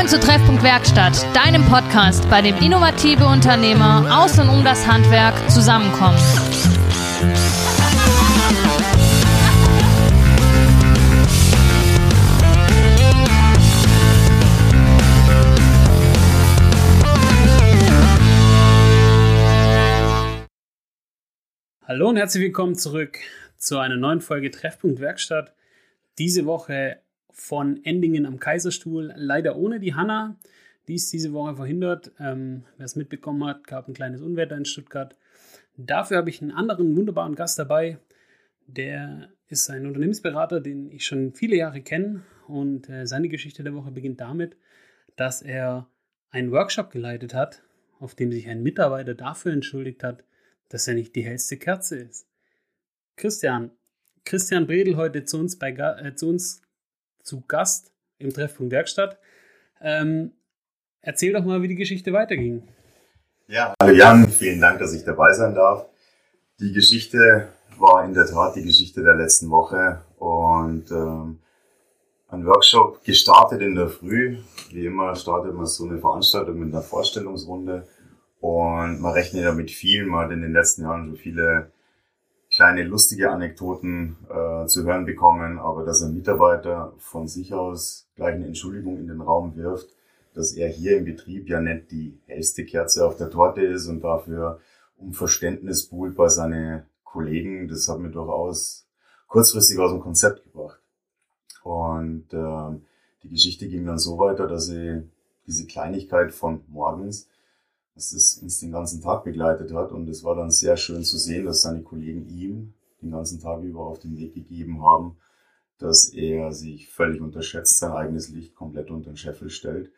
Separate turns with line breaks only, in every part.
Willkommen zu Treffpunkt Werkstatt, deinem Podcast, bei dem innovative Unternehmer aus und um das Handwerk zusammenkommen.
Hallo und herzlich willkommen zurück zu einer neuen Folge Treffpunkt Werkstatt. Diese Woche von Endingen am Kaiserstuhl, leider ohne die Hanna. Die ist diese Woche verhindert. Ähm, Wer es mitbekommen hat, gab ein kleines Unwetter in Stuttgart. Dafür habe ich einen anderen wunderbaren Gast dabei. Der ist ein Unternehmensberater, den ich schon viele Jahre kenne. Und äh, seine Geschichte der Woche beginnt damit, dass er einen Workshop geleitet hat, auf dem sich ein Mitarbeiter dafür entschuldigt hat, dass er nicht die hellste Kerze ist. Christian, Christian Bredel heute zu uns, bei, äh, zu, uns zu Gast im Treffpunkt Werkstatt. Ähm, erzähl doch mal, wie die Geschichte weiterging.
Ja, hallo Jan, vielen Dank, dass ich dabei sein darf. Die Geschichte war in der Tat die Geschichte der letzten Woche und ähm, ein Workshop gestartet in der Früh. Wie immer startet man so eine Veranstaltung mit einer Vorstellungsrunde und man rechnet ja mit viel. Man hat in den letzten Jahren schon viele kleine lustige Anekdoten äh, zu hören bekommen, aber dass ein Mitarbeiter von sich aus gleich eine Entschuldigung in den Raum wirft, dass er hier im Betrieb ja nicht die hellste Kerze auf der Torte ist und dafür um Verständnis buhlt bei seinen Kollegen, das hat mir durchaus kurzfristig aus dem Konzept gebracht. Und äh, die Geschichte ging dann so weiter, dass ich diese Kleinigkeit von morgens dass das uns den ganzen Tag begleitet hat. Und es war dann sehr schön zu sehen, dass seine Kollegen ihm den ganzen Tag über auf den Weg gegeben haben, dass er sich völlig unterschätzt, sein eigenes Licht komplett unter den Scheffel stellt.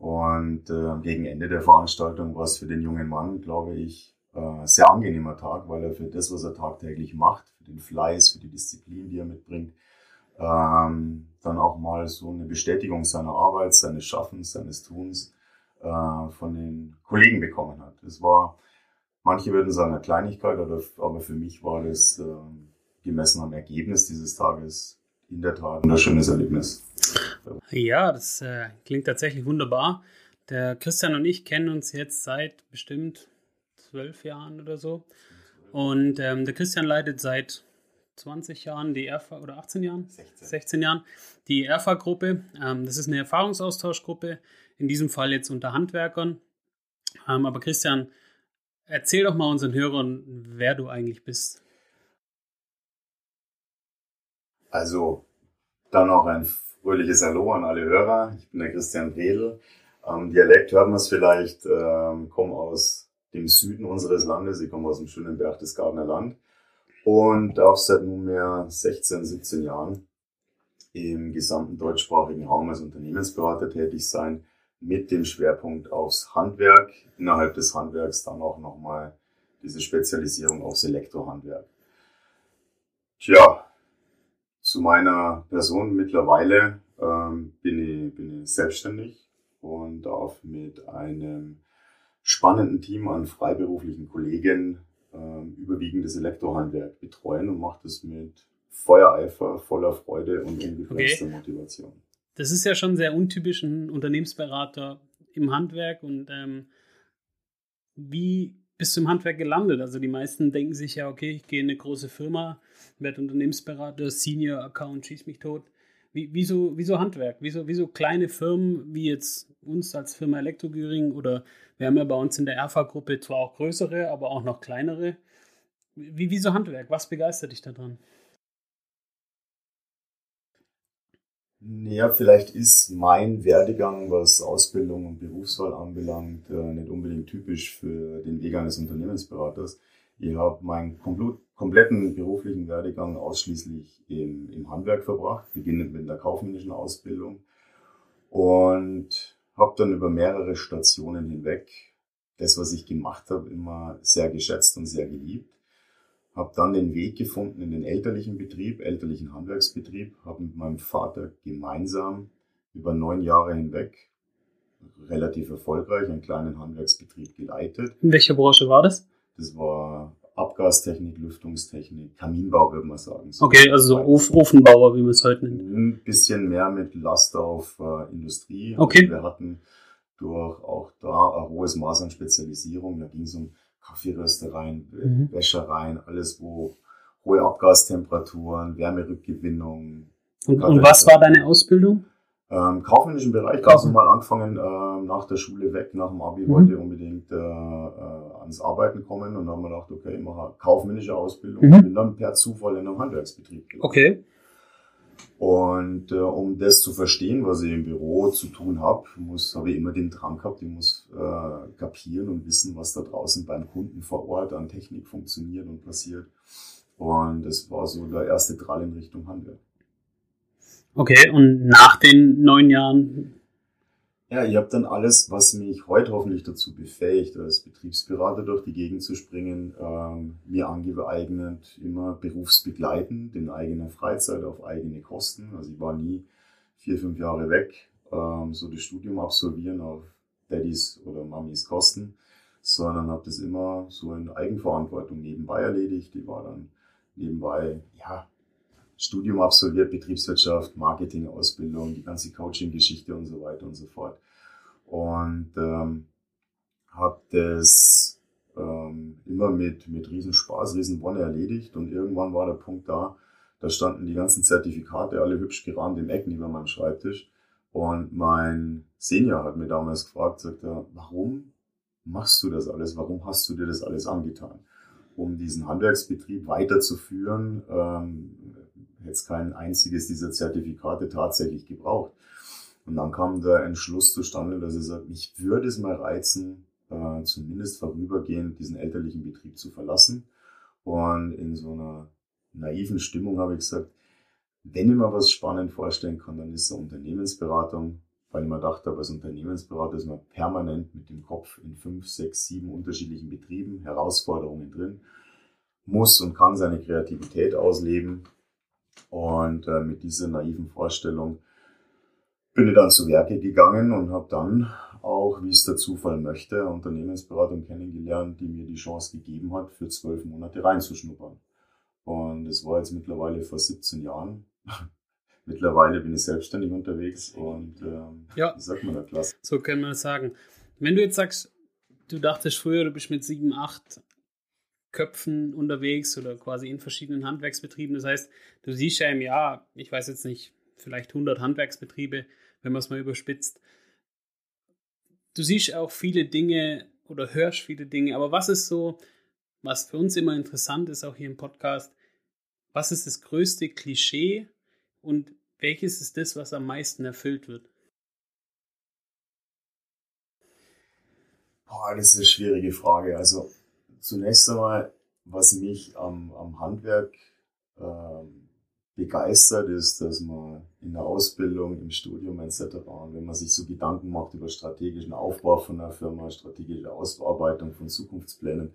Und äh, gegen Ende der Veranstaltung war es für den jungen Mann, glaube ich, äh, sehr angenehmer Tag, weil er für das, was er tagtäglich macht, für den Fleiß, für die Disziplin, die er mitbringt, ähm, dann auch mal so eine Bestätigung seiner Arbeit, seines Schaffens, seines Tuns äh, von den Kollegen bekommen hat. Das war, manche würden sagen, eine Kleinigkeit, aber für mich war das äh, gemessen am Ergebnis dieses Tages in der Tat ein schönes Erlebnis.
Ja, das äh, klingt tatsächlich wunderbar. Der Christian und ich kennen uns jetzt seit bestimmt zwölf Jahren oder so. Und ähm, der Christian leitet seit 20 Jahren die ERFA oder 18 Jahren? 16, 16 Jahren die ERFA-Gruppe. Ähm, das ist eine Erfahrungsaustauschgruppe, in diesem Fall jetzt unter Handwerkern. Ähm, aber Christian, erzähl doch mal unseren Hörern, wer du eigentlich bist.
Also, dann noch ein fröhliches Hallo an alle Hörer. Ich bin der Christian Bredel. Am Dialekt hört man es vielleicht, ähm, komme aus dem Süden unseres Landes. Ich komme aus dem schönen Berchtesgadener Land und darf seit nunmehr 16, 17 Jahren im gesamten deutschsprachigen Raum als Unternehmensberater tätig sein mit dem Schwerpunkt aufs Handwerk, innerhalb des Handwerks dann auch nochmal diese Spezialisierung aufs Elektrohandwerk. Tja, zu meiner Person mittlerweile ähm, bin, ich, bin ich selbstständig und darf mit einem spannenden Team an freiberuflichen Kollegen ähm, überwiegend das Elektrohandwerk betreuen und mache das mit Feuereifer, voller Freude und unbegrenzter okay. Motivation
das ist ja schon sehr untypisch, ein Unternehmensberater im Handwerk. Und ähm, wie bist du im Handwerk gelandet? Also die meisten denken sich ja, okay, ich gehe in eine große Firma, werde Unternehmensberater, Senior Account, schieß mich tot. Wie, wieso, wieso Handwerk? Wieso, wieso kleine Firmen wie jetzt uns als Firma Elektrogüring oder wir haben ja bei uns in der Erfa-Gruppe zwar auch größere, aber auch noch kleinere. Wie, wieso Handwerk? Was begeistert dich daran?
Ja, vielleicht ist mein Werdegang, was Ausbildung und Berufswahl anbelangt, äh, nicht unbedingt typisch für den Weg eines Unternehmensberaters. Ich habe meinen kompletten beruflichen Werdegang ausschließlich im, im Handwerk verbracht, beginnend mit der kaufmännischen Ausbildung und habe dann über mehrere Stationen hinweg das, was ich gemacht habe, immer sehr geschätzt und sehr geliebt habe dann den Weg gefunden in den elterlichen Betrieb, elterlichen Handwerksbetrieb, habe mit meinem Vater gemeinsam über neun Jahre hinweg relativ erfolgreich einen kleinen Handwerksbetrieb geleitet.
In welcher Branche war das?
Das war Abgastechnik, Lüftungstechnik, Kaminbau, würde man sagen.
So okay, also so Of Ofenbauer, wie man es heute nennt.
Ein bisschen mehr mit Last auf äh, Industrie.
Okay.
Also wir hatten durch auch da ein hohes Maß an Spezialisierung. Da ging es um Kaffeeröstereien, mhm. Wäschereien, alles, wo hohe Abgastemperaturen, Wärmerückgewinnung.
Und, und was war deine Ausbildung?
Ähm, kaufmännischen Bereich, ganz normal angefangen äh, nach der Schule weg, nach dem Abi mhm. wollte unbedingt äh, äh, ans Arbeiten kommen und dann haben wir gedacht, okay, ich mache kaufmännische Ausbildung mhm. und bin dann per Zufall in einem Handwerksbetrieb
gegangen. Okay.
Und äh, um das zu verstehen, was ich im Büro zu tun habe, muss habe ich immer den Drang gehabt, ich muss äh, kapieren und wissen, was da draußen beim Kunden vor Ort an Technik funktioniert und passiert. Und das war so der erste Drall in Richtung Handwerk.
Okay, und nach den neun Jahren?
Ja, ich habe dann alles, was mich heute hoffentlich dazu befähigt, als Betriebsberater durch die Gegend zu springen, ähm, mir angeeignet, immer berufsbegleitend, in eigener Freizeit, auf eigene Kosten. Also ich war nie vier, fünf Jahre weg, ähm, so das Studium absolvieren auf Daddys oder Mamis Kosten, sondern habe das immer so in Eigenverantwortung nebenbei erledigt. Die war dann nebenbei, ja, Studium absolviert, Betriebswirtschaft, Marketing-Ausbildung, die ganze Coaching-Geschichte und so weiter und so fort. Und ähm, habe das ähm, immer mit, mit Riesenspaß, Riesenwonne erledigt und irgendwann war der Punkt da, da standen die ganzen Zertifikate alle hübsch gerahmt im Eck neben meinem Schreibtisch. Und mein Senior hat mir damals gefragt, sagt er, warum machst du das alles? Warum hast du dir das alles angetan? Um diesen Handwerksbetrieb weiterzuführen, ähm, jetzt kein einziges dieser Zertifikate tatsächlich gebraucht. Und dann kam der Entschluss zustande, dass er sagt, mich würde es mal reizen, äh, zumindest vorübergehend diesen elterlichen Betrieb zu verlassen. Und in so einer naiven Stimmung habe ich gesagt, wenn ich mir was spannend vorstellen kann, dann ist es Unternehmensberatung, weil ich mir dachte, als Unternehmensberater ist man permanent mit dem Kopf in fünf, sechs, sieben unterschiedlichen Betrieben, Herausforderungen drin, muss und kann seine Kreativität ausleben und äh, mit dieser naiven Vorstellung bin ich dann zu Werke gegangen und habe dann auch, wie es der Zufall möchte, Unternehmensberatung kennengelernt, die mir die Chance gegeben hat, für zwölf Monate reinzuschnuppern. Und es war jetzt mittlerweile vor 17 Jahren. mittlerweile bin ich selbstständig unterwegs und ähm,
ja.
wie sagt man da klasse?
So kann man das sagen. Wenn du jetzt sagst, du dachtest früher, du bist mit sieben, acht Köpfen unterwegs oder quasi in verschiedenen Handwerksbetrieben. Das heißt, du siehst ja im Jahr, ich weiß jetzt nicht, vielleicht 100 Handwerksbetriebe, wenn man es mal überspitzt. Du siehst auch viele Dinge oder hörst viele Dinge, aber was ist so, was für uns immer interessant ist, auch hier im Podcast, was ist das größte Klischee und welches ist das, was am meisten erfüllt wird?
Boah, das ist eine schwierige Frage. Also zunächst einmal, was mich am, am Handwerk ähm, begeistert, ist, dass man in der Ausbildung, im Studium etc., wenn man sich so Gedanken macht über strategischen Aufbau von einer Firma, strategische Ausarbeitung von Zukunftsplänen,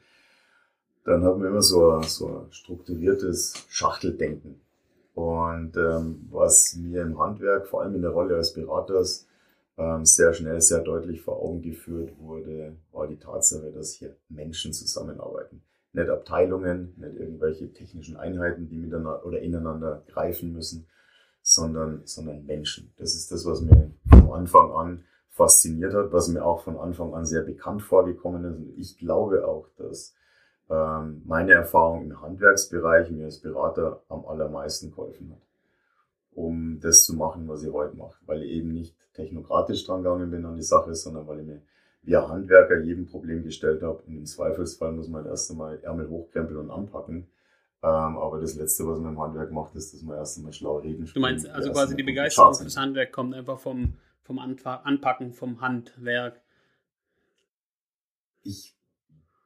dann hat man immer so, ein, so ein strukturiertes Schachteldenken. Und ähm, was mir im Handwerk, vor allem in der Rolle als Beraters, sehr schnell, sehr deutlich vor Augen geführt wurde, war die Tatsache, dass hier Menschen zusammenarbeiten. Nicht Abteilungen, nicht irgendwelche technischen Einheiten, die miteinander oder ineinander greifen müssen, sondern, sondern Menschen. Das ist das, was mir von Anfang an fasziniert hat, was mir auch von Anfang an sehr bekannt vorgekommen ist. Und ich glaube auch, dass ähm, meine Erfahrung im Handwerksbereich mir als Berater am allermeisten geholfen hat um das zu machen, was ich heute mache. Weil ich eben nicht technokratisch dran gegangen bin an die Sache, sondern weil ich mir wie ein Handwerker jedem Problem gestellt habe. Und im Zweifelsfall muss man erst einmal Ärmel hochkrempeln und anpacken. Ähm, aber das Letzte, was man im Handwerk macht, ist, dass man erst einmal schlau reden
Du meinst also quasi die Begeisterung für das Handwerk kommt einfach vom, vom Anpacken, vom Handwerk.
Ich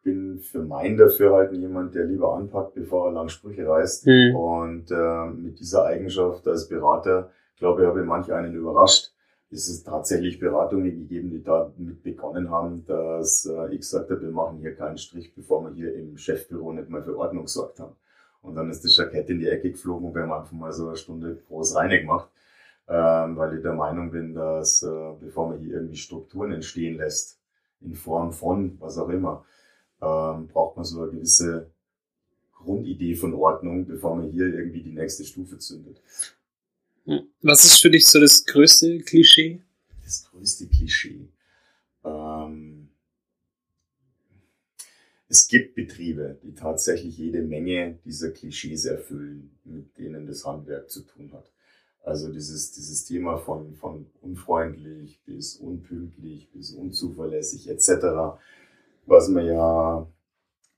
bin für mein Dafürhalten jemand, der lieber anpackt, bevor er lang Sprüche reißt.
Mhm.
Und äh, mit dieser Eigenschaft als Berater, glaube ich, habe ich manch einen überrascht. Es ist tatsächlich Beratungen gegeben, die damit begonnen haben, dass äh, ich gesagt habe, wir machen hier keinen Strich, bevor wir hier im Chefbüro nicht mal für Ordnung gesorgt haben. Und dann ist das Jackett in die Ecke geflogen und wir haben einfach mal so eine Stunde groß reine gemacht, ähm, weil ich der Meinung bin, dass äh, bevor man hier irgendwie Strukturen entstehen lässt, in Form von was auch immer, ähm, braucht man so eine gewisse Grundidee von Ordnung, bevor man hier irgendwie die nächste Stufe zündet.
Was ist für dich so das größte Klischee?
Das größte Klischee. Ähm, es gibt Betriebe, die tatsächlich jede Menge dieser Klischees erfüllen, mit denen das Handwerk zu tun hat. Also dieses, dieses Thema von, von unfreundlich bis unpünktlich bis unzuverlässig etc., was man ja,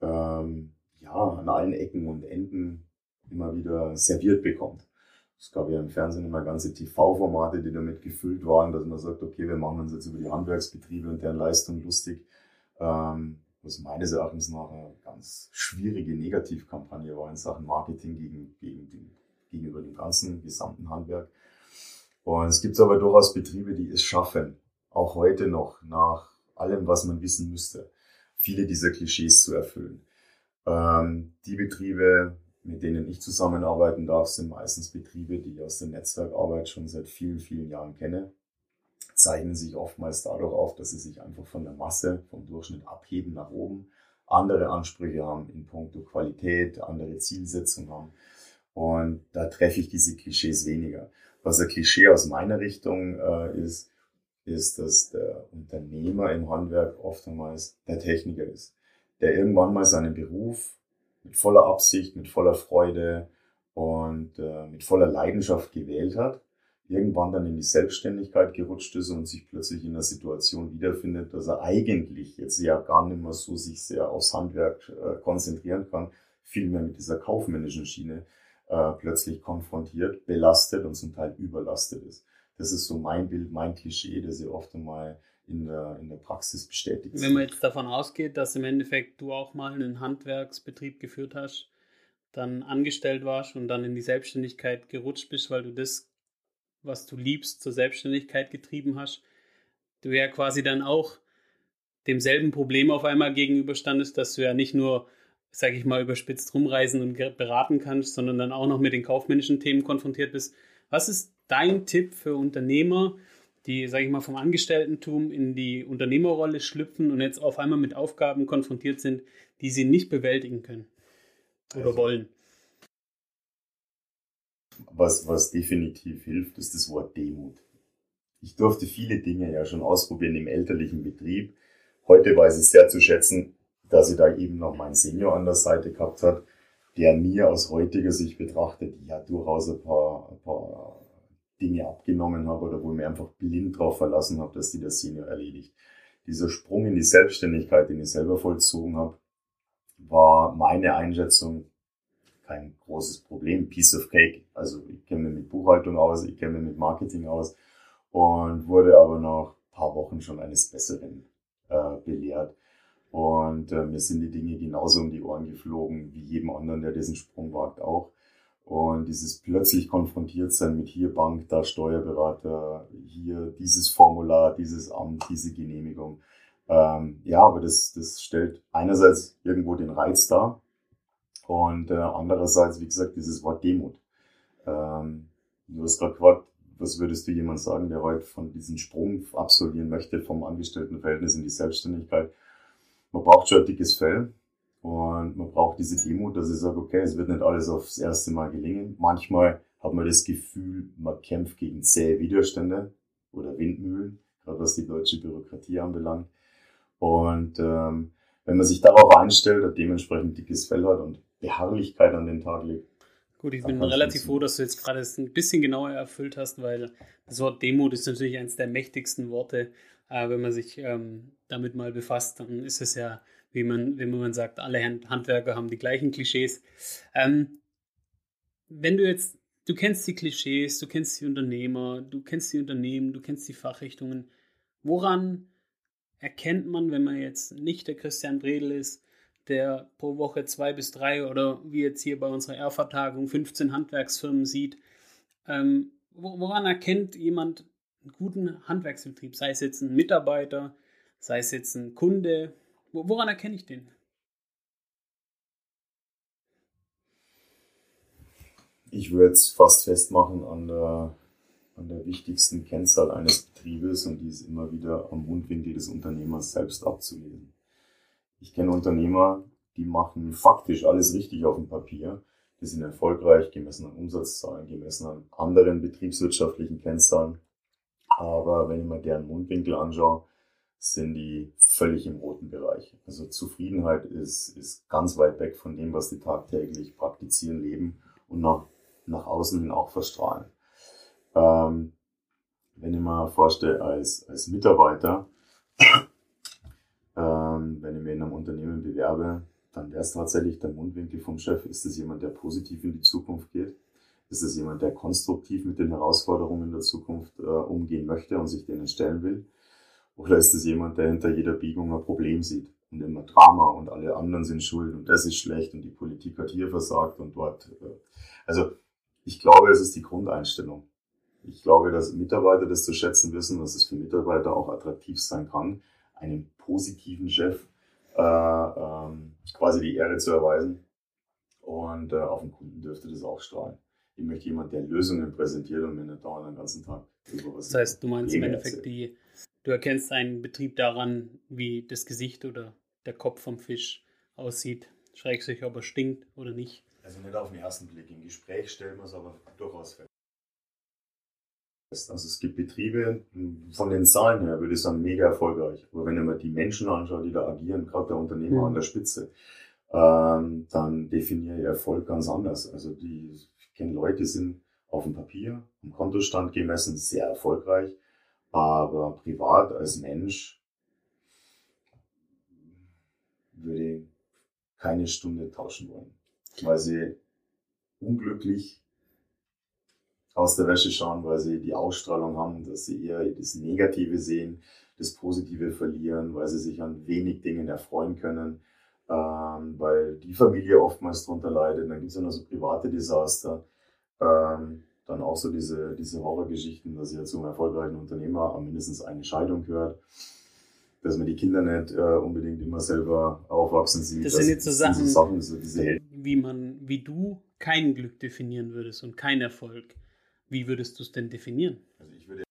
ähm, ja an allen Ecken und Enden immer wieder serviert bekommt. Es gab ja im Fernsehen immer ganze TV-Formate, die damit gefüllt waren, dass man sagt, okay, wir machen uns jetzt über die Handwerksbetriebe und deren Leistung lustig. Ähm, was meines Erachtens nach eine ganz schwierige Negativkampagne war in Sachen Marketing gegen, gegen den, gegenüber dem ganzen gesamten Handwerk. Und es gibt aber durchaus Betriebe, die es schaffen, auch heute noch nach allem, was man wissen müsste, viele dieser Klischees zu erfüllen. Ähm, die Betriebe, mit denen ich zusammenarbeiten darf, sind meistens Betriebe, die ich aus der Netzwerkarbeit schon seit vielen, vielen Jahren kenne zeichnen sich oftmals dadurch auf, dass sie sich einfach von der Masse, vom Durchschnitt abheben nach oben, andere Ansprüche haben in puncto Qualität, andere Zielsetzungen haben. Und da treffe ich diese Klischees weniger. Was ein Klischee aus meiner Richtung äh, ist, ist, dass der Unternehmer im Handwerk oftmals der Techniker ist, der irgendwann mal seinen Beruf mit voller Absicht, mit voller Freude und äh, mit voller Leidenschaft gewählt hat irgendwann dann in die Selbstständigkeit gerutscht ist und sich plötzlich in einer Situation wiederfindet, dass er eigentlich jetzt ja gar nicht mehr so sich sehr aufs Handwerk äh, konzentrieren kann, vielmehr mit dieser kaufmännischen Schiene äh, plötzlich konfrontiert, belastet und zum Teil überlastet ist. Das ist so mein Bild, mein Klischee, das ich oft einmal in der, in der Praxis bestätigt.
Wenn man jetzt davon ausgeht, dass im Endeffekt du auch mal einen Handwerksbetrieb geführt hast, dann angestellt warst und dann in die Selbstständigkeit gerutscht bist, weil du das was du liebst, zur Selbstständigkeit getrieben hast, du ja quasi dann auch demselben Problem auf einmal gegenüberstandest, dass du ja nicht nur, sag ich mal, überspitzt rumreisen und beraten kannst, sondern dann auch noch mit den kaufmännischen Themen konfrontiert bist. Was ist dein Tipp für Unternehmer, die, sag ich mal, vom Angestelltentum in die Unternehmerrolle schlüpfen und jetzt auf einmal mit Aufgaben konfrontiert sind, die sie nicht bewältigen können oder also, wollen?
was, was definitiv hilft, ist das Wort Demut. Ich durfte viele Dinge ja schon ausprobieren im elterlichen Betrieb. Heute weiß ich sehr zu schätzen, dass ich da eben noch meinen Senior an der Seite gehabt hat, der mir aus heutiger Sicht betrachtet ja durchaus ein paar, ein paar Dinge abgenommen habe oder wo ich mir einfach blind drauf verlassen habe, dass die der Senior erledigt. Dieser Sprung in die Selbstständigkeit, den ich selber vollzogen habe, war meine Einschätzung kein großes Problem. Piece of Cake. Also ich kenne mich mit Buchhaltung aus, ich kenne mich mit Marketing aus und wurde aber nach ein paar Wochen schon eines Besseren äh, belehrt. Und äh, mir sind die Dinge genauso um die Ohren geflogen wie jedem anderen, der diesen Sprung wagt, auch. Und dieses plötzlich konfrontiert sein mit hier Bank, da Steuerberater, hier dieses Formular, dieses Amt, diese Genehmigung. Ähm, ja, aber das, das stellt einerseits irgendwo den Reiz dar, und äh, andererseits, wie gesagt, dieses Wort Demut. Ähm, du hast gerade gefragt, was würdest du jemand sagen, der heute von diesem Sprung absolvieren möchte vom Angestelltenverhältnis in die Selbstständigkeit? Man braucht schon ein dickes Fell und man braucht diese Demut, dass ich sage, okay, es wird nicht alles aufs erste Mal gelingen. Manchmal hat man das Gefühl, man kämpft gegen zähe Widerstände oder Windmühlen, gerade was die deutsche Bürokratie anbelangt. Und ähm, wenn man sich darauf einstellt und dementsprechend dickes Fell hat und Beharrlichkeit an den Tag legt.
Gut, ich bin relativ froh, dass du jetzt gerade es ein bisschen genauer erfüllt hast, weil das Wort Demut ist natürlich eines der mächtigsten Worte. Äh, wenn man sich ähm, damit mal befasst, dann ist es ja, wie man, wie man sagt, alle Handwerker haben die gleichen Klischees. Ähm, wenn du jetzt, du kennst die Klischees, du kennst die Unternehmer, du kennst die Unternehmen, du kennst die Fachrichtungen. Woran erkennt man, wenn man jetzt nicht der Christian Bredel ist, der pro Woche zwei bis drei oder wie jetzt hier bei unserer Erfa-Tagung 15 Handwerksfirmen sieht. Ähm, woran erkennt jemand einen guten Handwerksbetrieb? Sei es jetzt ein Mitarbeiter, sei es jetzt ein Kunde. Woran erkenne ich den?
Ich würde es fast festmachen an der, an der wichtigsten Kennzahl eines Betriebes und die ist immer wieder am Mundwinkel des Unternehmers selbst abzulesen. Ich kenne Unternehmer, die machen faktisch alles richtig auf dem Papier. Die sind erfolgreich, gemessen an Umsatzzahlen, gemessen an anderen betriebswirtschaftlichen Kennzahlen. Aber wenn ich mir deren Mundwinkel anschaue, sind die völlig im roten Bereich. Also Zufriedenheit ist, ist ganz weit weg von dem, was die tagtäglich praktizieren, leben und nach, nach außen hin auch verstrahlen. Ähm, wenn ich mir vorstelle, als, als Mitarbeiter, ähm, wenn ich mich in einem Unternehmen bewerbe, dann wäre es tatsächlich der Mundwinkel vom Chef. Ist es jemand, der positiv in die Zukunft geht? Ist es jemand, der konstruktiv mit den Herausforderungen der Zukunft äh, umgehen möchte und sich denen stellen will? Oder ist es jemand, der hinter jeder Biegung ein Problem sieht und immer Drama und alle anderen sind schuld und das ist schlecht und die Politik hat hier versagt und dort. Äh. Also ich glaube, es ist die Grundeinstellung. Ich glaube, dass Mitarbeiter das zu schätzen wissen, dass es für Mitarbeiter auch attraktiv sein kann, einen positiven Chef äh, ähm, quasi die Ehre zu erweisen. Und äh, auf den Kunden dürfte das auch strahlen. Ich möchte jemand, der Lösungen präsentiert und mir nicht dauernd den ganzen Tag
über was. Das heißt, du meinst im Endeffekt, die, du erkennst einen Betrieb daran, wie das Gesicht oder der Kopf vom Fisch aussieht. Schräg sich, ob er stinkt oder nicht.
Also nicht auf den ersten Blick. Im Gespräch stellt man es aber durchaus fest. Also es gibt Betriebe, von den Zahlen her würde ich sagen, mega erfolgreich. Aber wenn man die Menschen anschaut, die da agieren, gerade der Unternehmer mhm. an der Spitze, ähm, dann definiere ich Erfolg ganz anders. Also die, ich kenne Leute, die sind auf dem Papier, am Kontostand gemessen, sehr erfolgreich, aber privat als Mensch würde ich keine Stunde tauschen wollen, weil sie unglücklich aus der Wäsche schauen, weil sie die Ausstrahlung haben, dass sie eher das Negative sehen, das Positive verlieren, weil sie sich an wenig Dingen erfreuen können, ähm, weil die Familie oftmals darunter leidet. Dann gibt es ja noch so private Desaster. Ähm, dann auch so diese, diese Horrorgeschichten, dass ihr zum erfolgreichen Unternehmer mindestens eine Scheidung gehört dass man die Kinder nicht äh, unbedingt immer selber aufwachsen sieht.
Das, das sind jetzt so Sachen, Sachen so wie man, wie du kein Glück definieren würdest und kein Erfolg. Wie würdest du es denn definieren? Also ich würde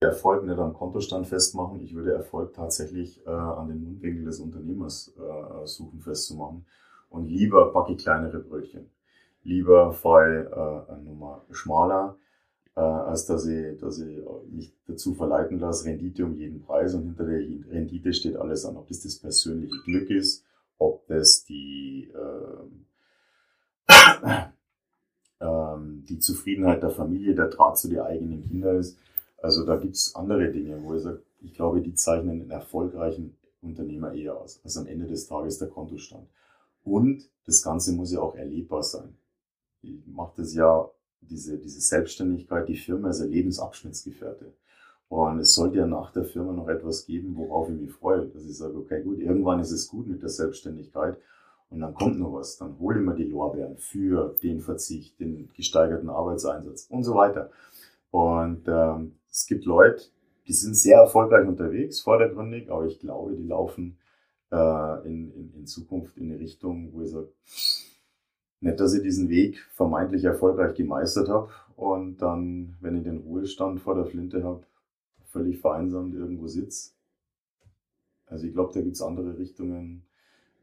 Erfolg nicht am Kontostand festmachen. Ich würde Erfolg tatsächlich äh, an den Mundwinkel des Unternehmers äh, suchen festzumachen. Und lieber backe ich kleinere Brötchen. Lieber fahre äh, Nummer schmaler, äh, als dass ich, dass ich mich dazu verleiten lasse, Rendite um jeden Preis. Und hinter der Rendite steht alles an. Ob das das persönliche Glück ist, ob das die äh, die Zufriedenheit der Familie, der Draht zu den eigenen Kindern ist. Also da gibt es andere Dinge, wo ich sage, ich glaube, die zeichnen einen erfolgreichen Unternehmer eher aus. Also am Ende des Tages der Kontostand. Und das Ganze muss ja auch erlebbar sein. Ich mache das ja, diese, diese Selbstständigkeit, die Firma ist ein Lebensabschnittsgefährte. Und es sollte ja nach der Firma noch etwas geben, worauf ich mich freue. Dass ich sage, okay, gut, irgendwann ist es gut mit der Selbstständigkeit und dann kommt noch was, dann hole ich mir die Lorbeeren für den Verzicht, den gesteigerten Arbeitseinsatz und so weiter. Und ähm, es gibt Leute, die sind sehr erfolgreich unterwegs, vordergründig, aber ich glaube, die laufen äh, in, in, in Zukunft in eine Richtung, wo ich sage, nicht, dass ich diesen Weg vermeintlich erfolgreich gemeistert habe und dann, wenn ich den Ruhestand vor der Flinte habe, völlig vereinsamt irgendwo sitze. Also ich glaube, da gibt es andere Richtungen,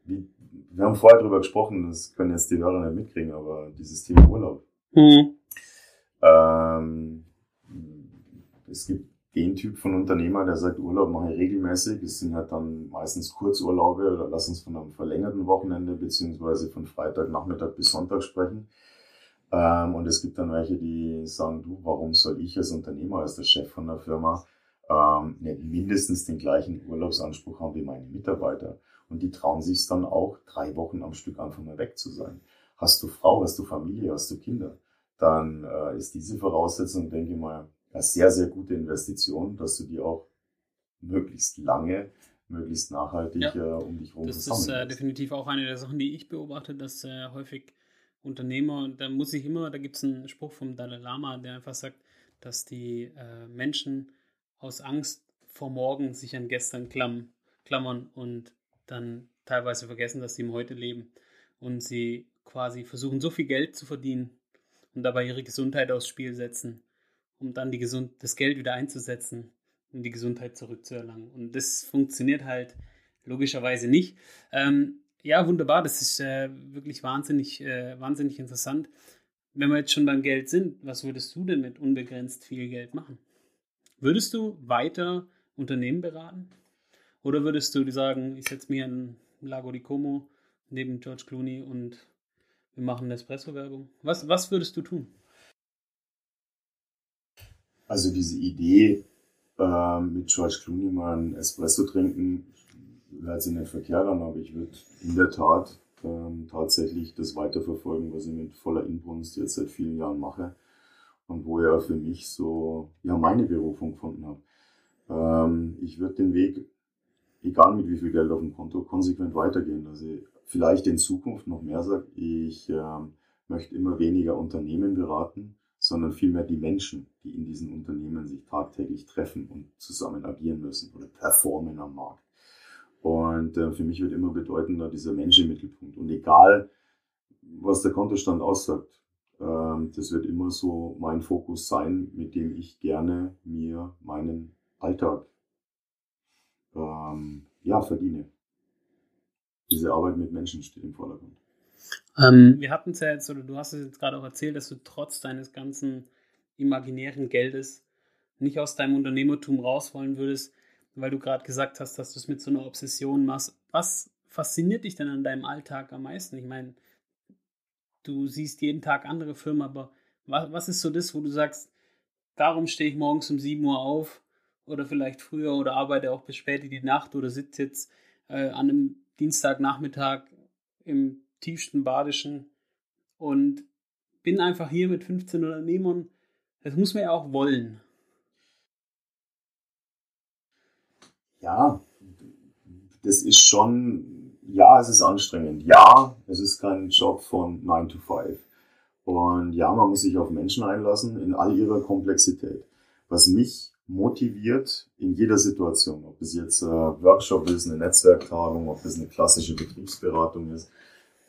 wie, wir haben vorher darüber gesprochen, das können jetzt die Hörer nicht mitkriegen, aber dieses Thema Urlaub. Mhm. Ähm, es gibt den Typ von Unternehmer, der sagt, Urlaub mache ich regelmäßig. Es sind halt dann meistens Kurzurlaube oder lass uns von einem verlängerten Wochenende beziehungsweise von Freitagnachmittag bis Sonntag sprechen. Ähm, und es gibt dann welche, die sagen, du, warum soll ich als Unternehmer, als der Chef von der Firma, ähm, nicht mindestens den gleichen Urlaubsanspruch haben wie meine Mitarbeiter? Und die trauen sich dann auch, drei Wochen am Stück einfach mal weg zu sein. Hast du Frau, hast du Familie, hast du Kinder, dann äh, ist diese Voraussetzung, denke ich mal, eine sehr, sehr gute Investition, dass du die auch möglichst lange, möglichst nachhaltig ja. äh, um dich herum
Das ist äh, definitiv auch eine der Sachen, die ich beobachte, dass äh, häufig Unternehmer, da muss ich immer, da gibt es einen Spruch vom Dalai Lama, der einfach sagt, dass die äh, Menschen aus Angst vor morgen sich an gestern klamm, klammern und dann teilweise vergessen, dass sie im Heute leben und sie quasi versuchen, so viel Geld zu verdienen und dabei ihre Gesundheit aufs Spiel setzen, um dann die Gesund das Geld wieder einzusetzen, um die Gesundheit zurückzuerlangen. Und das funktioniert halt logischerweise nicht. Ähm, ja, wunderbar, das ist äh, wirklich wahnsinnig, äh, wahnsinnig interessant. Wenn wir jetzt schon beim Geld sind, was würdest du denn mit unbegrenzt viel Geld machen? Würdest du weiter Unternehmen beraten? Oder würdest du sagen, ich setze mir ein Lago di Como neben George Clooney und wir machen Espresso-Werbung? Was, was würdest du tun?
Also diese Idee, äh, mit George Clooney mal ein Espresso trinken, hört sich nicht verkehrt an, aber ich würde in der Tat ähm, tatsächlich das weiterverfolgen, was ich mit voller Inbrunst jetzt seit vielen Jahren mache und wo ja für mich so ja meine Berufung gefunden habe. Ähm, ich würde den Weg, egal mit wie viel Geld auf dem Konto, konsequent weitergehen. Also vielleicht in Zukunft noch mehr sage, ich ähm, möchte immer weniger Unternehmen beraten, sondern vielmehr die Menschen, die in diesen Unternehmen sich tagtäglich treffen und zusammen agieren müssen oder performen am Markt. Und äh, für mich wird immer bedeutender dieser Mensch im Mittelpunkt. Und egal, was der Kontostand aussagt, ähm, das wird immer so mein Fokus sein, mit dem ich gerne mir meinen Alltag ähm, ja, verdiene. Diese Arbeit mit Menschen steht im Vordergrund.
Ähm, wir hatten es ja jetzt, oder du hast es jetzt gerade auch erzählt, dass du trotz deines ganzen imaginären Geldes nicht aus deinem Unternehmertum raus wollen würdest weil du gerade gesagt hast, dass du es mit so einer Obsession machst. Was fasziniert dich denn an deinem Alltag am meisten? Ich meine, du siehst jeden Tag andere Firmen, aber was, was ist so das, wo du sagst, darum stehe ich morgens um 7 Uhr auf oder vielleicht früher oder arbeite auch bis spät in die Nacht oder sitze jetzt äh, an einem Dienstagnachmittag im tiefsten Badischen und bin einfach hier mit 15 Unternehmern. Das muss man ja auch wollen.
ja, das ist schon, ja, es ist anstrengend. Ja, es ist kein Job von 9 to 5. Und ja, man muss sich auf Menschen einlassen in all ihrer Komplexität. Was mich motiviert in jeder Situation, ob es jetzt ein Workshop ist, eine Netzwerktagung, ob es eine klassische Betriebsberatung ist,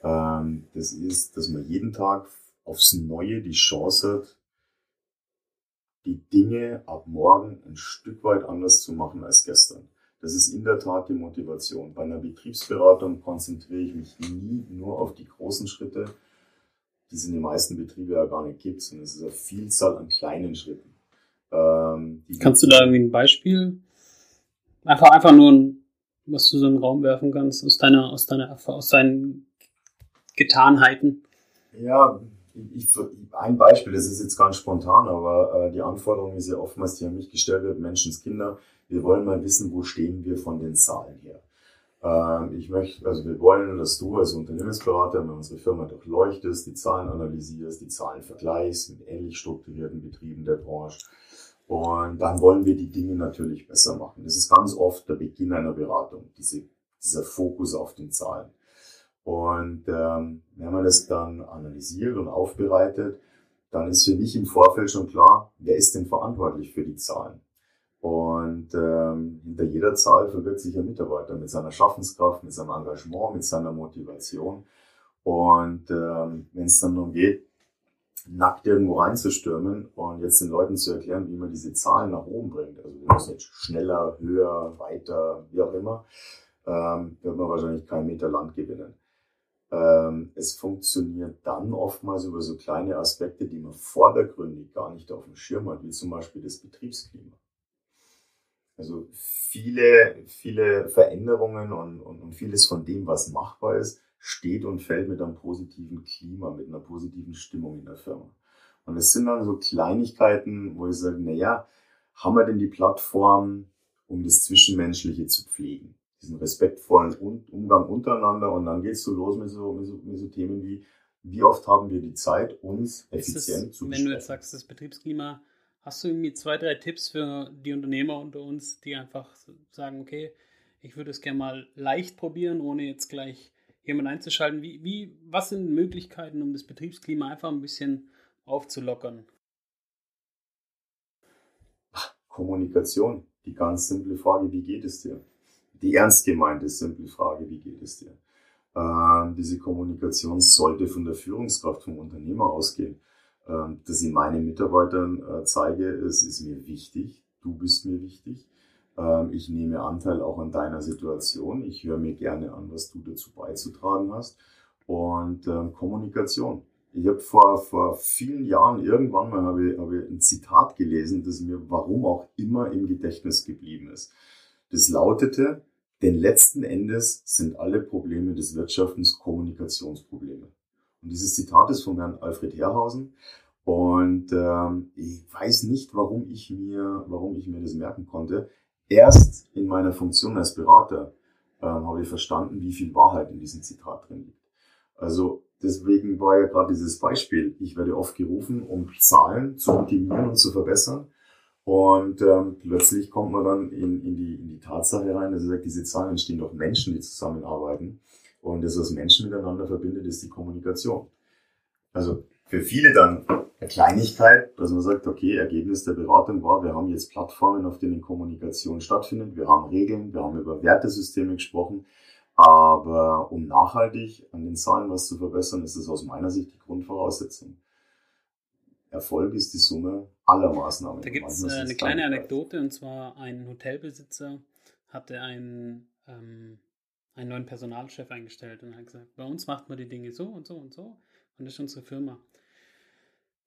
ähm, das ist, dass man jeden Tag aufs Neue die Chance hat, die Dinge ab morgen ein Stück weit anders zu machen als gestern. Das ist in der Tat die Motivation. Bei einer Betriebsberatung konzentriere ich mich nie nur auf die großen Schritte, die es in den meisten Betrieben ja gar nicht gibt, sondern es ist eine Vielzahl an kleinen Schritten.
Ähm, Kannst du da irgendwie ein Beispiel? Einfach, einfach nur, ein, was du so in den Raum werfen kannst aus deiner, aus deiner, aus deinen Getanheiten?
Ja, ich, ein Beispiel, das ist jetzt ganz spontan, aber äh, die Anforderung ist ja oftmals, die an mich gestellt wird, Menschenskinder. Wir wollen mal wissen, wo stehen wir von den Zahlen her. Ähm, ich möchte, also wir wollen, dass du als Unternehmensberater, wenn unsere Firma durchleuchtest, die Zahlen analysierst, die Zahlen vergleichst mit ähnlich strukturierten Betrieben der Branche. Und dann wollen wir die Dinge natürlich besser machen. Das ist ganz oft der Beginn einer Beratung, diese, dieser Fokus auf den Zahlen. Und ähm, wenn man das dann analysiert und aufbereitet, dann ist für mich im Vorfeld schon klar, wer ist denn verantwortlich für die Zahlen? Und ähm, hinter jeder Zahl verbirgt sich ein Mitarbeiter mit seiner Schaffenskraft, mit seinem Engagement, mit seiner Motivation. Und ähm, wenn es dann darum geht, nackt irgendwo reinzustürmen und jetzt den Leuten zu erklären, wie man diese Zahlen nach oben bringt, also wir müssen jetzt schneller, höher, weiter, wie auch immer, ähm, wird man wahrscheinlich keinen Meter Land gewinnen. Ähm, es funktioniert dann oftmals über so kleine Aspekte, die man vordergründig gar nicht auf dem Schirm hat, wie zum Beispiel das Betriebsklima. Also viele, viele Veränderungen und, und, und vieles von dem, was machbar ist, steht und fällt mit einem positiven Klima, mit einer positiven Stimmung in der Firma. Und es sind dann so Kleinigkeiten, wo ich sage, naja, haben wir denn die Plattform, um das Zwischenmenschliche zu pflegen? Diesen respektvollen Umgang untereinander und dann geht's so los mit so, mit so, mit so Themen wie, wie oft haben wir die Zeit, uns effizient
es, zu Wenn du jetzt sagst, das Betriebsklima Hast du irgendwie zwei, drei Tipps für die Unternehmer unter uns, die einfach sagen, okay, ich würde es gerne mal leicht probieren, ohne jetzt gleich jemand einzuschalten? Wie, wie, was sind Möglichkeiten, um das Betriebsklima einfach ein bisschen aufzulockern?
Kommunikation, die ganz simple Frage, wie geht es dir? Die ernst gemeinte simple Frage, wie geht es dir? Ähm, diese Kommunikation sollte von der Führungskraft vom Unternehmer ausgehen. Ähm, dass ich meinen Mitarbeitern äh, zeige, es ist mir wichtig, du bist mir wichtig. Ähm, ich nehme Anteil auch an deiner Situation. Ich höre mir gerne an, was du dazu beizutragen hast. Und ähm, Kommunikation. Ich habe vor, vor vielen Jahren irgendwann mal habe habe ein Zitat gelesen, das mir warum auch immer im Gedächtnis geblieben ist. Das lautete, denn letzten Endes sind alle Probleme des Wirtschaftens Kommunikationsprobleme. Und dieses Zitat ist von Herrn Alfred Herrhausen. Und ähm, ich weiß nicht, warum ich mir, warum ich mir das merken konnte. Erst in meiner Funktion als Berater ähm, habe ich verstanden, wie viel Wahrheit in diesem Zitat drin liegt. Also deswegen war ja gerade dieses Beispiel. Ich werde oft gerufen, um Zahlen zu optimieren und zu verbessern. Und ähm, plötzlich kommt man dann in, in, die, in die Tatsache rein, dass er sagt, diese Zahlen entstehen durch Menschen, die zusammenarbeiten. Und das, was Menschen miteinander verbindet, ist die Kommunikation. Also für viele dann eine Kleinigkeit, dass man sagt, okay, Ergebnis der Beratung war, wir haben jetzt Plattformen, auf denen Kommunikation stattfindet, wir haben Regeln, wir haben über Wertesysteme gesprochen, aber um nachhaltig an den Zahlen was zu verbessern, ist es aus meiner Sicht die Grundvoraussetzung. Erfolg ist die Summe aller Maßnahmen.
Da gibt es äh, eine kleine Anekdote, und zwar ein Hotelbesitzer hatte einen, ähm, einen neuen Personalchef eingestellt und hat gesagt, bei uns macht man die Dinge so und so und so und das ist unsere Firma.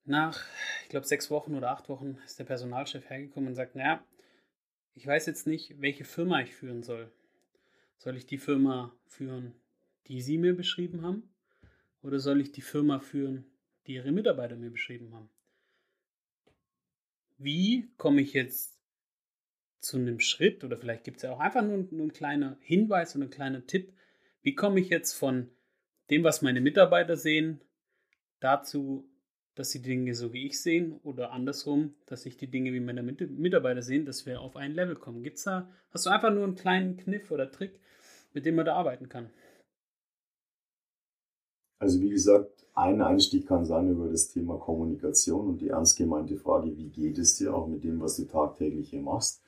Nach, ich glaube, sechs Wochen oder acht Wochen ist der Personalchef hergekommen und sagt, naja, ich weiß jetzt nicht, welche Firma ich führen soll. Soll ich die Firma führen, die Sie mir beschrieben haben? Oder soll ich die Firma führen, die Ihre Mitarbeiter mir beschrieben haben? Wie komme ich jetzt zu einem Schritt, oder vielleicht gibt es ja auch einfach nur, nur ein kleiner Hinweis und ein kleiner Tipp, wie komme ich jetzt von dem, was meine Mitarbeiter sehen, dazu, dass sie Dinge so wie ich sehen oder andersrum, dass sich die Dinge wie meine Mitarbeiter sehen, dass wir auf ein Level kommen. Gibt's da, hast du einfach nur einen kleinen Kniff oder Trick, mit dem man da arbeiten kann?
Also wie gesagt, ein Einstieg kann sein über das Thema Kommunikation und die ernst gemeinte Frage, wie geht es dir auch mit dem, was du tagtäglich hier machst.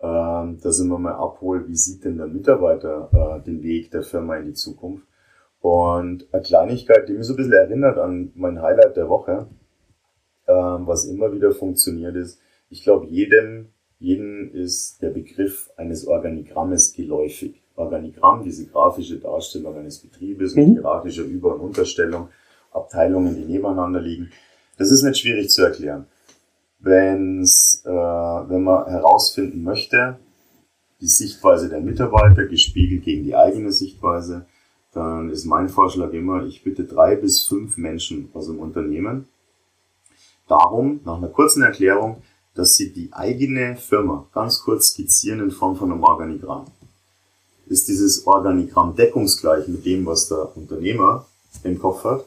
Ähm, da sind wir mal abholen, wie sieht denn der Mitarbeiter äh, den Weg der Firma in die Zukunft? Und eine Kleinigkeit, die mich so ein bisschen erinnert an mein Highlight der Woche, ähm, was immer wieder funktioniert ist, ich glaube, jedem, jedem ist der Begriff eines Organigrammes geläufig. Organigramm, diese grafische Darstellung eines Betriebes mit mhm. hierarchischer Über- und Unterstellung, Abteilungen, die nebeneinander liegen. Das ist nicht schwierig zu erklären. Wenn's, äh, wenn man herausfinden möchte, die Sichtweise der Mitarbeiter gespiegelt gegen die eigene Sichtweise, dann ist mein Vorschlag immer, ich bitte drei bis fünf Menschen aus dem Unternehmen darum, nach einer kurzen Erklärung, dass sie die eigene Firma ganz kurz skizzieren in Form von einem Organigramm. Ist dieses Organigramm deckungsgleich mit dem, was der Unternehmer im Kopf hat,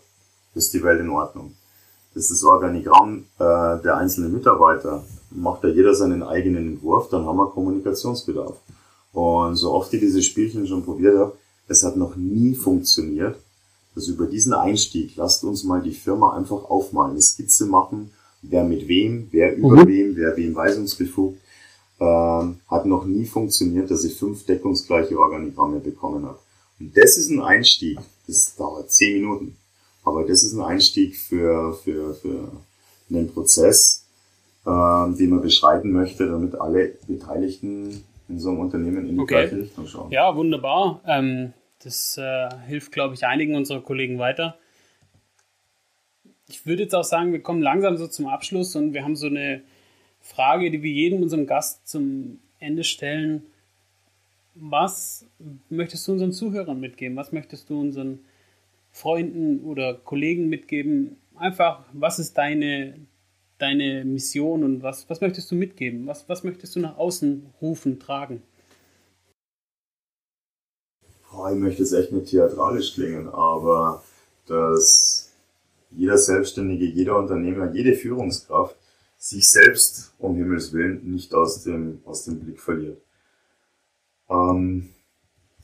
ist die Welt in Ordnung. Ist das Organigramm äh, der einzelnen Mitarbeiter, macht da jeder seinen eigenen Entwurf, dann haben wir Kommunikationsbedarf. Und so oft ich diese Spielchen schon probiert habe, es hat noch nie funktioniert. Also über diesen Einstieg, lasst uns mal die Firma einfach aufmalen, eine Skizze machen, wer mit wem, wer über mhm. wem, wer wem weisungsbefugt. Ähm, hat noch nie funktioniert, dass ich fünf deckungsgleiche Organigramme bekommen habe. Und das ist ein Einstieg. Das dauert zehn Minuten. Aber das ist ein Einstieg für, für, für einen Prozess, ähm, den man beschreiten möchte, damit alle Beteiligten in so einem Unternehmen in die okay. gleiche Richtung schauen.
Ja, wunderbar. Ähm, das äh, hilft, glaube ich, einigen unserer Kollegen weiter. Ich würde jetzt auch sagen, wir kommen langsam so zum Abschluss und wir haben so eine Frage, die wir jedem unserem Gast zum Ende stellen. Was möchtest du unseren Zuhörern mitgeben? Was möchtest du unseren Freunden oder Kollegen mitgeben? Einfach, was ist deine, deine Mission und was, was möchtest du mitgeben? Was, was möchtest du nach außen rufen, tragen?
boah, ich möchte jetzt echt nicht theatralisch klingen, aber dass jeder Selbstständige, jeder Unternehmer, jede Führungskraft sich selbst um Himmels Willen nicht aus dem, aus dem Blick verliert. Ähm,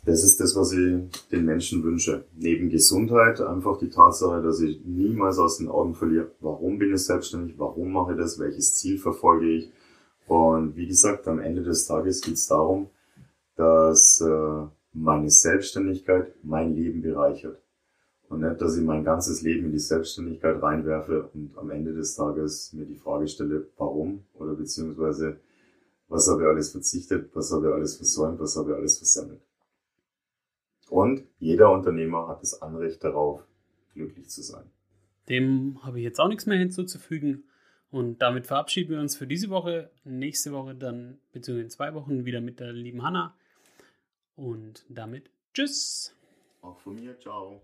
das ist das, was ich den Menschen wünsche. Neben Gesundheit einfach die Tatsache, dass ich niemals aus den Augen verliere, warum bin ich selbstständig, warum mache ich das, welches Ziel verfolge ich. Und wie gesagt, am Ende des Tages geht es darum, dass äh, meine Selbstständigkeit mein Leben bereichert. Und nicht, dass ich mein ganzes Leben in die Selbstständigkeit reinwerfe und am Ende des Tages mir die Frage stelle, warum oder beziehungsweise Was habe ich alles verzichtet? Was habe ich alles versäumt? Was habe ich alles versammelt? Und jeder Unternehmer hat das Anrecht darauf, glücklich zu sein.
Dem habe ich jetzt auch nichts mehr hinzuzufügen. Und damit verabschieden wir uns für diese Woche. Nächste Woche dann, beziehungsweise in zwei Wochen, wieder mit der lieben Hanna. Und damit tschüss.
Auch von mir, ciao.